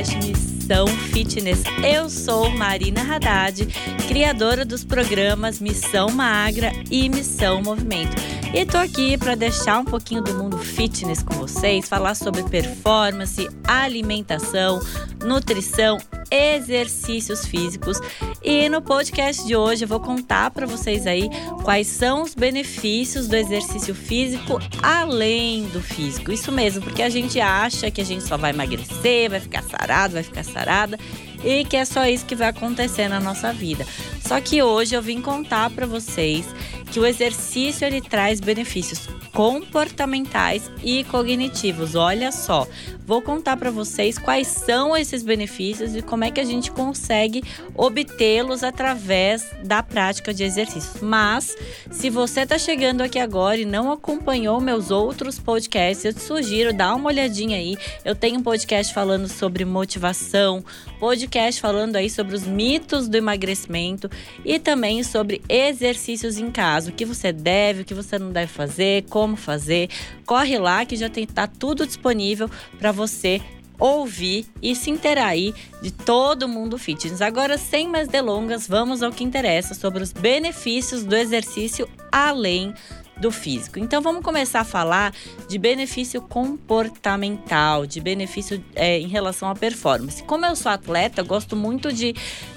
podcast Missão Fitness. Eu sou Marina Haddad, criadora dos programas Missão Magra e Missão Movimento. E tô aqui para deixar um pouquinho do mundo fitness com vocês, falar sobre performance, alimentação, nutrição, exercícios físicos. E no podcast de hoje eu vou contar para vocês aí quais são os benefícios do exercício físico além do físico. Isso mesmo, porque a gente acha que a gente só vai emagrecer, vai ficar sarado, vai ficar sarada e que é só isso que vai acontecer na nossa vida. Só que hoje eu vim contar para vocês que o exercício ele traz benefícios comportamentais e cognitivos. Olha só, vou contar para vocês quais são esses benefícios e como é que a gente consegue obtê-los através da prática de exercícios. Mas, se você está chegando aqui agora e não acompanhou meus outros podcasts, eu te sugiro dar uma olhadinha aí. Eu tenho um podcast falando sobre motivação, podcast falando aí sobre os mitos do emagrecimento e também sobre exercícios em casa, o que você deve, o que você não deve fazer, como fazer. Corre lá que já tem tá tudo disponível para você ouvir e se interagir de todo mundo fitness. Agora, sem mais delongas, vamos ao que interessa sobre os benefícios do exercício além do físico. Então vamos começar a falar de benefício comportamental, de benefício é, em relação à performance. Como eu sou atleta, eu gosto muito de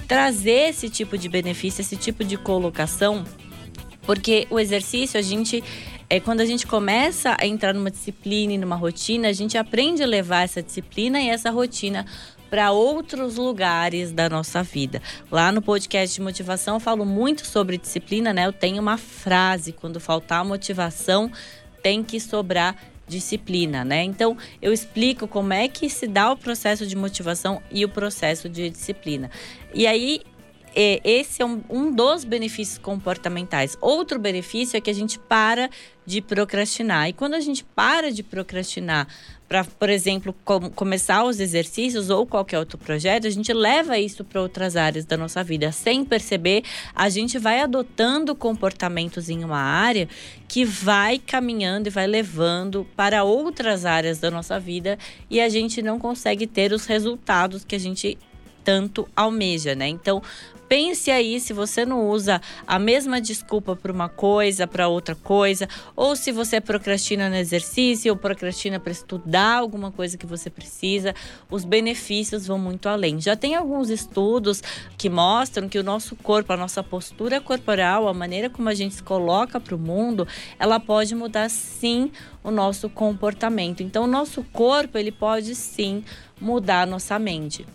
trazer esse tipo de benefício, esse tipo de colocação, porque o exercício a gente é quando a gente começa a entrar numa disciplina e numa rotina, a gente aprende a levar essa disciplina e essa rotina para outros lugares da nossa vida. Lá no podcast de motivação eu falo muito sobre disciplina, né? Eu tenho uma frase: quando faltar motivação, tem que sobrar disciplina, né? Então eu explico como é que se dá o processo de motivação e o processo de disciplina. E aí esse é um, um, dos benefícios comportamentais. Outro benefício é que a gente para de procrastinar. E quando a gente para de procrastinar para, por exemplo, com, começar os exercícios ou qualquer outro projeto, a gente leva isso para outras áreas da nossa vida. Sem perceber, a gente vai adotando comportamentos em uma área que vai caminhando e vai levando para outras áreas da nossa vida e a gente não consegue ter os resultados que a gente tanto almeja, né? Então, pense aí se você não usa a mesma desculpa para uma coisa, para outra coisa, ou se você procrastina no exercício ou procrastina para estudar alguma coisa que você precisa, os benefícios vão muito além. Já tem alguns estudos que mostram que o nosso corpo, a nossa postura corporal, a maneira como a gente se coloca para o mundo, ela pode mudar sim o nosso comportamento. Então, o nosso corpo, ele pode sim mudar a nossa mente.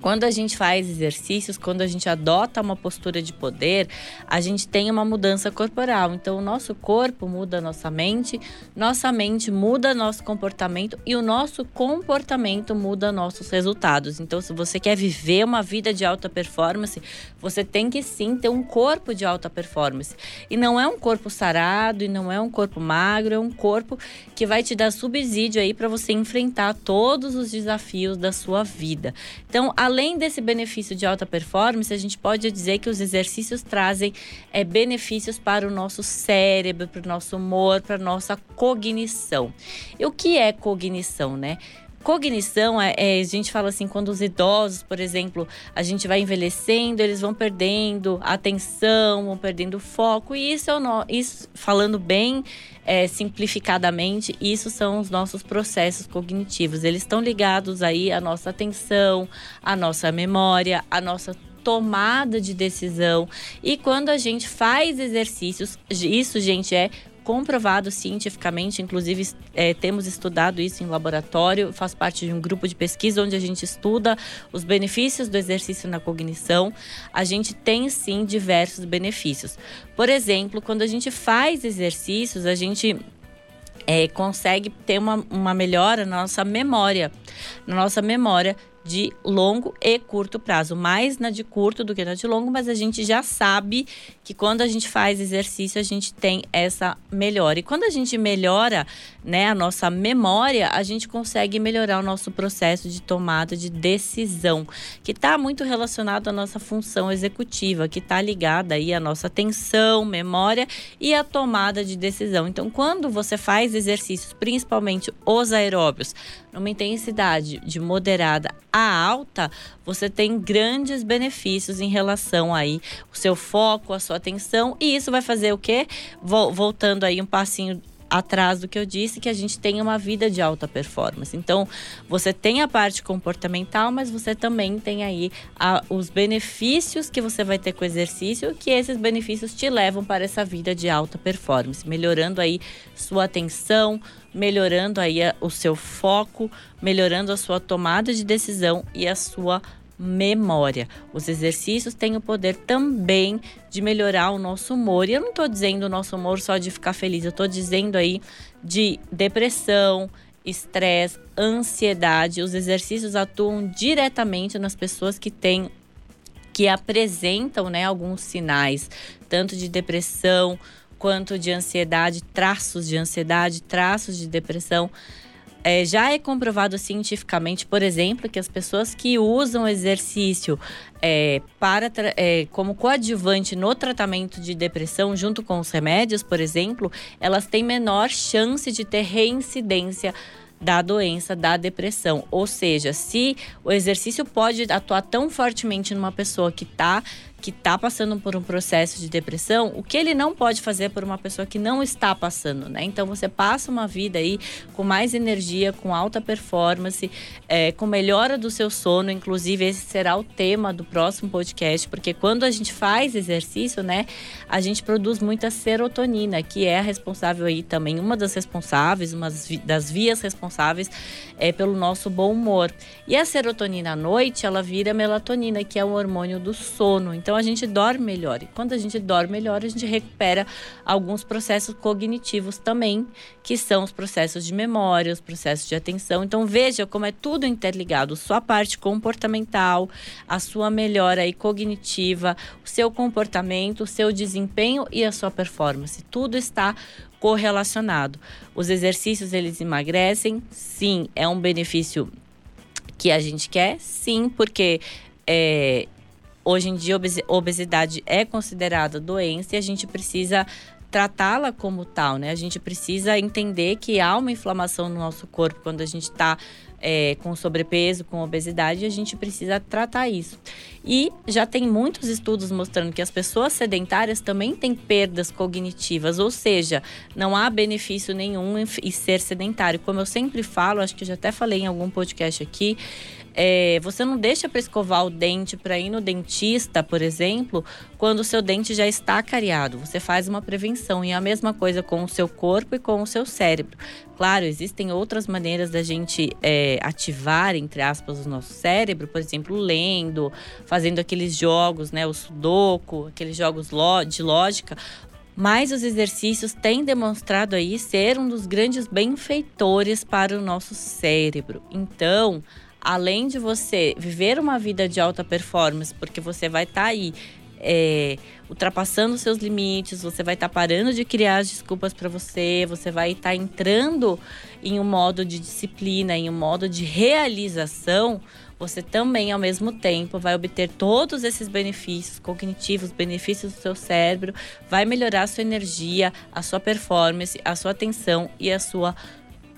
Quando a gente faz exercícios, quando a gente adota uma postura de poder, a gente tem uma mudança corporal. Então, o nosso corpo muda a nossa mente, nossa mente muda nosso comportamento e o nosso comportamento muda nossos resultados. Então, se você quer viver uma vida de alta performance, você tem que sim ter um corpo de alta performance. E não é um corpo sarado e não é um corpo magro, é um corpo que vai te dar subsídio aí para você enfrentar todos os desafios da sua vida. Então, a além desse benefício de alta performance, a gente pode dizer que os exercícios trazem é, benefícios para o nosso cérebro, para o nosso humor, para a nossa cognição. E o que é cognição, né? Cognição é, é, a gente fala assim, quando os idosos, por exemplo, a gente vai envelhecendo, eles vão perdendo atenção, vão perdendo foco, e isso é o no, isso, falando bem é, simplificadamente, isso são os nossos processos cognitivos. Eles estão ligados aí à nossa atenção, à nossa memória, à nossa tomada de decisão. E quando a gente faz exercícios, isso, gente, é comprovado cientificamente, inclusive é, temos estudado isso em laboratório, faz parte de um grupo de pesquisa onde a gente estuda os benefícios do exercício na cognição. A gente tem sim diversos benefícios. Por exemplo, quando a gente faz exercícios, a gente é, consegue ter uma, uma melhora na nossa memória, na nossa memória de longo e curto prazo, mais na de curto do que na de longo, mas a gente já sabe que quando a gente faz exercício a gente tem essa melhora. E quando a gente melhora, né, a nossa memória, a gente consegue melhorar o nosso processo de tomada de decisão, que está muito relacionado à nossa função executiva, que está ligada aí à nossa atenção, memória e a tomada de decisão. Então, quando você faz exercícios, principalmente os aeróbios, numa intensidade de moderada a alta, você tem grandes benefícios em relação aí o seu foco, a sua atenção, e isso vai fazer o quê? Voltando aí um passinho atrás do que eu disse, que a gente tem uma vida de alta performance. Então, você tem a parte comportamental, mas você também tem aí a, os benefícios que você vai ter com o exercício, que esses benefícios te levam para essa vida de alta performance, melhorando aí sua atenção, melhorando aí a, o seu foco, melhorando a sua tomada de decisão e a sua memória. Os exercícios têm o poder também de melhorar o nosso humor. E eu não estou dizendo o nosso humor só de ficar feliz, eu estou dizendo aí de depressão, estresse, ansiedade. Os exercícios atuam diretamente nas pessoas que têm que apresentam, né, alguns sinais, tanto de depressão quanto de ansiedade, traços de ansiedade, traços de depressão. É, já é comprovado cientificamente, por exemplo, que as pessoas que usam exercício é, para é, como coadjuvante no tratamento de depressão, junto com os remédios, por exemplo, elas têm menor chance de ter reincidência da doença da depressão. Ou seja, se o exercício pode atuar tão fortemente numa pessoa que está que está passando por um processo de depressão, o que ele não pode fazer por uma pessoa que não está passando, né? Então você passa uma vida aí com mais energia, com alta performance, é, com melhora do seu sono. Inclusive, esse será o tema do próximo podcast, porque quando a gente faz exercício, né, a gente produz muita serotonina, que é responsável aí também, uma das responsáveis, uma das vias responsáveis é, pelo nosso bom humor. E a serotonina à noite, ela vira melatonina, que é o hormônio do sono. Então, então a gente dorme melhor. E quando a gente dorme melhor, a gente recupera alguns processos cognitivos também, que são os processos de memória, os processos de atenção. Então veja como é tudo interligado, sua parte comportamental, a sua melhora aí cognitiva, o seu comportamento, o seu desempenho e a sua performance. Tudo está correlacionado. Os exercícios eles emagrecem? Sim, é um benefício que a gente quer? Sim, porque é, Hoje em dia, obesidade é considerada doença e a gente precisa tratá-la como tal, né? A gente precisa entender que há uma inflamação no nosso corpo quando a gente está é, com sobrepeso, com obesidade, a gente precisa tratar isso. E já tem muitos estudos mostrando que as pessoas sedentárias também têm perdas cognitivas, ou seja, não há benefício nenhum em ser sedentário. Como eu sempre falo, acho que já até falei em algum podcast aqui, é, você não deixa para escovar o dente para ir no dentista, por exemplo, quando o seu dente já está cariado. Você faz uma prevenção e é a mesma coisa com o seu corpo e com o seu cérebro. Claro, existem outras maneiras da gente é, ativar, entre aspas, o nosso cérebro, por exemplo, lendo, fazendo aqueles jogos, né, o sudoku, aqueles jogos de lógica, mas os exercícios têm demonstrado aí ser um dos grandes benfeitores para o nosso cérebro. Então, além de você viver uma vida de alta performance, porque você vai estar tá aí é, ultrapassando seus limites, você vai estar tá parando de criar as desculpas para você, você vai estar tá entrando em um modo de disciplina, em um modo de realização, você também, ao mesmo tempo, vai obter todos esses benefícios cognitivos, benefícios do seu cérebro, vai melhorar a sua energia, a sua performance, a sua atenção e a sua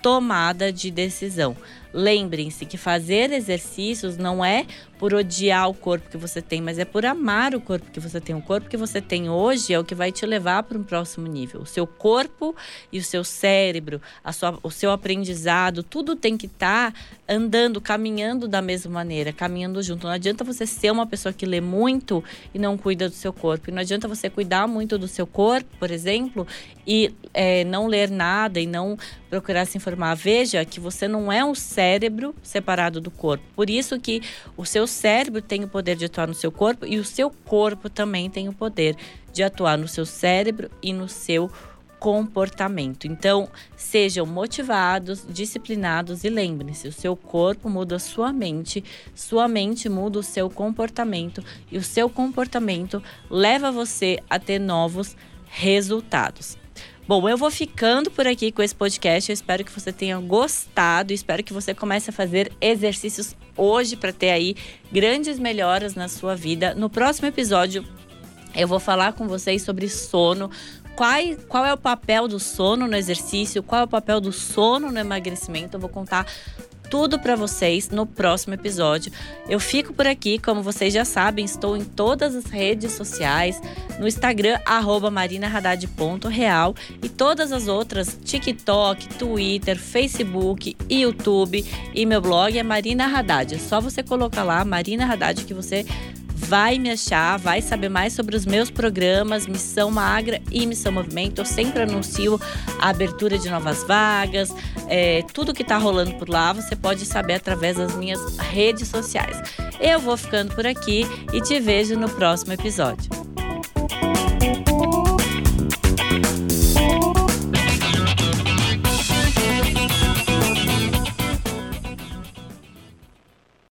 tomada de decisão. Lembrem-se que fazer exercícios não é por odiar o corpo que você tem, mas é por amar o corpo que você tem. O corpo que você tem hoje é o que vai te levar para um próximo nível. O seu corpo e o seu cérebro, sua, o seu aprendizado, tudo tem que estar tá andando, caminhando da mesma maneira, caminhando junto. Não adianta você ser uma pessoa que lê muito e não cuida do seu corpo. E não adianta você cuidar muito do seu corpo, por exemplo, e é, não ler nada e não procurar se informar. Veja que você não é um cérebro separado do corpo. Por isso que o seu cérebro tem o poder de atuar no seu corpo e o seu corpo também tem o poder de atuar no seu cérebro e no seu comportamento. Então, sejam motivados, disciplinados e lembrem-se: o seu corpo muda a sua mente, sua mente muda o seu comportamento e o seu comportamento leva você a ter novos resultados. Bom, eu vou ficando por aqui com esse podcast. Eu espero que você tenha gostado. Espero que você comece a fazer exercícios hoje para ter aí grandes melhoras na sua vida. No próximo episódio, eu vou falar com vocês sobre sono. Qual, qual é o papel do sono no exercício? Qual é o papel do sono no emagrecimento? Eu vou contar tudo para vocês no próximo episódio. Eu fico por aqui, como vocês já sabem, estou em todas as redes sociais, no Instagram @marinahaddad.real e todas as outras, TikTok, Twitter, Facebook, YouTube e meu blog é Marina Haddad. É só você colocar lá Marina Haddad que você vai me achar, vai saber mais sobre os meus programas Missão Magra e Missão Movimento. Eu sempre anuncio a abertura de novas vagas, é, tudo que está rolando por lá você pode saber através das minhas redes sociais. Eu vou ficando por aqui e te vejo no próximo episódio.